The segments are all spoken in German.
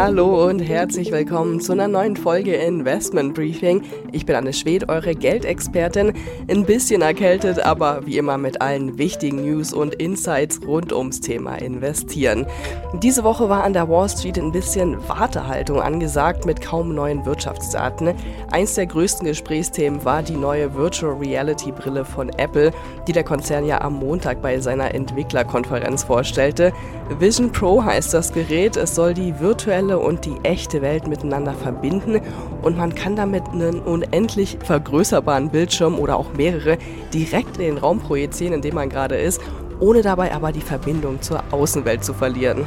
Hallo und herzlich willkommen zu einer neuen Folge Investment Briefing. Ich bin Anne Schwed, eure Geldexpertin. Ein bisschen erkältet, aber wie immer mit allen wichtigen News und Insights rund ums Thema Investieren. Diese Woche war an der Wall Street ein bisschen Wartehaltung angesagt mit kaum neuen Wirtschaftsdaten. Eins der größten Gesprächsthemen war die neue Virtual Reality Brille von Apple, die der Konzern ja am Montag bei seiner Entwicklerkonferenz vorstellte. Vision Pro heißt das Gerät. Es soll die virtuelle virtuelle und die echte Welt miteinander verbinden und man kann damit einen unendlich vergrößerbaren Bildschirm oder auch mehrere direkt in den Raum projizieren, in dem man gerade ist, ohne dabei aber die Verbindung zur Außenwelt zu verlieren.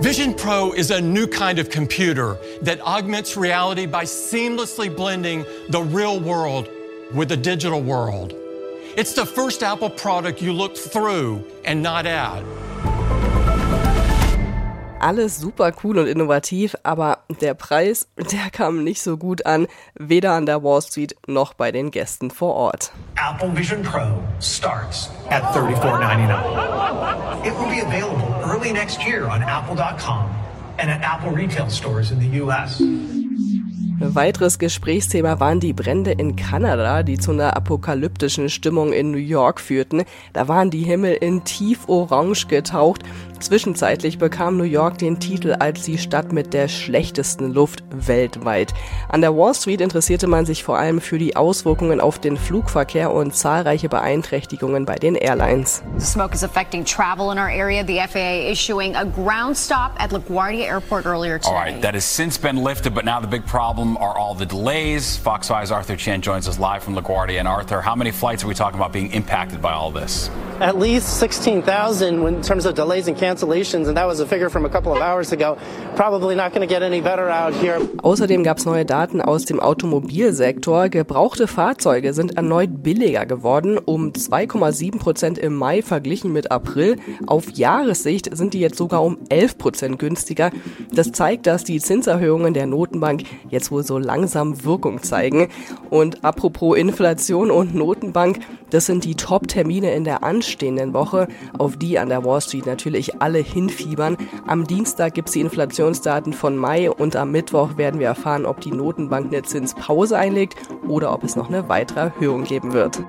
Vision Pro is a new kind of computer that augments reality by seamlessly blending the real world with the digital world. It's the first Apple product you look through and not at. Alles super cool und innovativ, aber der Preis, der kam nicht so gut an, weder an der Wall Street noch bei den Gästen vor Ort. Apple Vision Pro starts at $34.99. It will be available early next year on apple.com and at Apple retail stores in the US. Weiteres Gesprächsthema waren die Brände in Kanada, die zu einer apokalyptischen Stimmung in New York führten. Da waren die Himmel in tief orange getaucht Zwischenzeitlich bekam New York den Titel als die Stadt mit der schlechtesten Luft weltweit. An der Wall Street interessierte man sich vor allem für die Auswirkungen auf den Flugverkehr und zahlreiche Beeinträchtigungen bei den Airlines. Smoke is affecting travel in our area. The FAA issuing a ground stop at LaGuardia Airport earlier today. All right, that has since been lifted, but now the big problem are all the delays. Fox 5's Arthur Chan joins us live from LaGuardia. And Arthur, how many flights are we talking about being impacted by all this? At least 16,000 in terms of delays and cancellations, and that was a figure from a couple of hours ago. Probably not going to get any better out here. Außerdem gab es neue Daten aus dem Automobilsektor. Gebrauchte Fahrzeuge sind erneut billiger geworden, um 2,7 Prozent im Mai verglichen mit April. Auf Jahressicht sind die jetzt sogar um 11 Prozent günstiger. Das zeigt, dass die Zinserhöhungen der Notenbank jetzt wohl so langsam Wirkung zeigen. Und apropos Inflation und Notenbank, das sind die Top-Termine in der anstehenden Woche, auf die an der Wall Street natürlich alle hinfiebern. Am Dienstag gibt es die Inflationsdaten von Mai und am Mittwoch werden wir erfahren, ob die Notenbank eine Zinspause einlegt oder ob es noch eine weitere Erhöhung geben wird.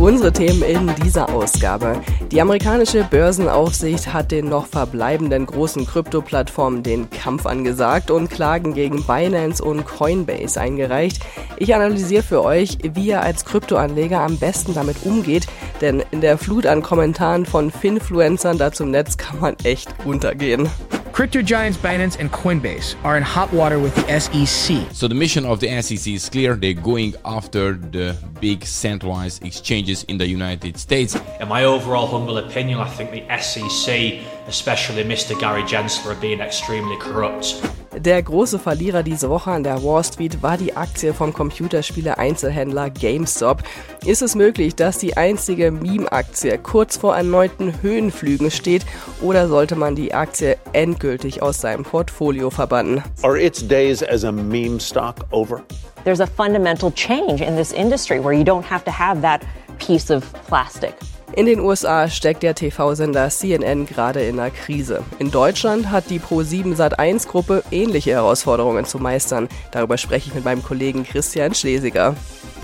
Unsere Themen in dieser Ausgabe. Die amerikanische Börsenaufsicht hat den noch verbleibenden großen Krypto-Plattformen den Kampf angesagt und Klagen gegen Binance und Coinbase eingereicht. Ich analysiere für euch, wie ihr als Kryptoanleger am besten damit umgeht, denn in der Flut an Kommentaren von Finfluencern dazu im Netz kann man echt untergehen. Crypto giants Binance and Coinbase are in hot water with the SEC. So the mission of the SEC is clear. They're going after the big centralized exchanges in the United States. In my overall humble opinion, I think the SEC, especially Mr. Gary Gensler, are being extremely corrupt. Der große Verlierer diese Woche an der Wall Street war die Aktie vom Computerspiele-Einzelhändler GameStop. Ist es möglich, dass die einzige Meme-Aktie kurz vor erneuten Höhenflügen steht oder sollte man die Aktie endgültig aus seinem Portfolio verbannen? Are its days as a meme stock over? There's a fundamental change in this industry where you don't have to have that piece of plastic. In den USA steckt der TV-Sender CNN gerade in einer Krise. In Deutschland hat die Pro7 Sat1 Gruppe ähnliche Herausforderungen zu meistern. Darüber spreche ich mit meinem Kollegen Christian Schlesiger.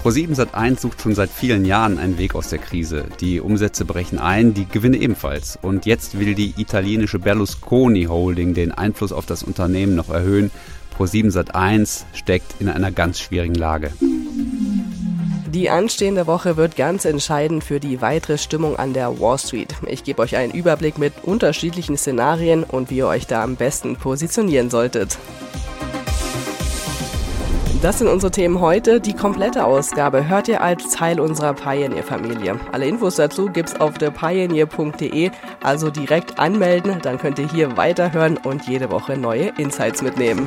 Pro7 Sat1 sucht schon seit vielen Jahren einen Weg aus der Krise. Die Umsätze brechen ein, die Gewinne ebenfalls. Und jetzt will die italienische Berlusconi Holding den Einfluss auf das Unternehmen noch erhöhen. Pro7 Sat1 steckt in einer ganz schwierigen Lage. Die anstehende Woche wird ganz entscheidend für die weitere Stimmung an der Wall Street. Ich gebe euch einen Überblick mit unterschiedlichen Szenarien und wie ihr euch da am besten positionieren solltet. Das sind unsere Themen heute. Die komplette Ausgabe hört ihr als Teil unserer Pioneer-Familie. Alle Infos dazu gibt's auf thepioneer.de, also direkt anmelden, dann könnt ihr hier weiterhören und jede Woche neue Insights mitnehmen.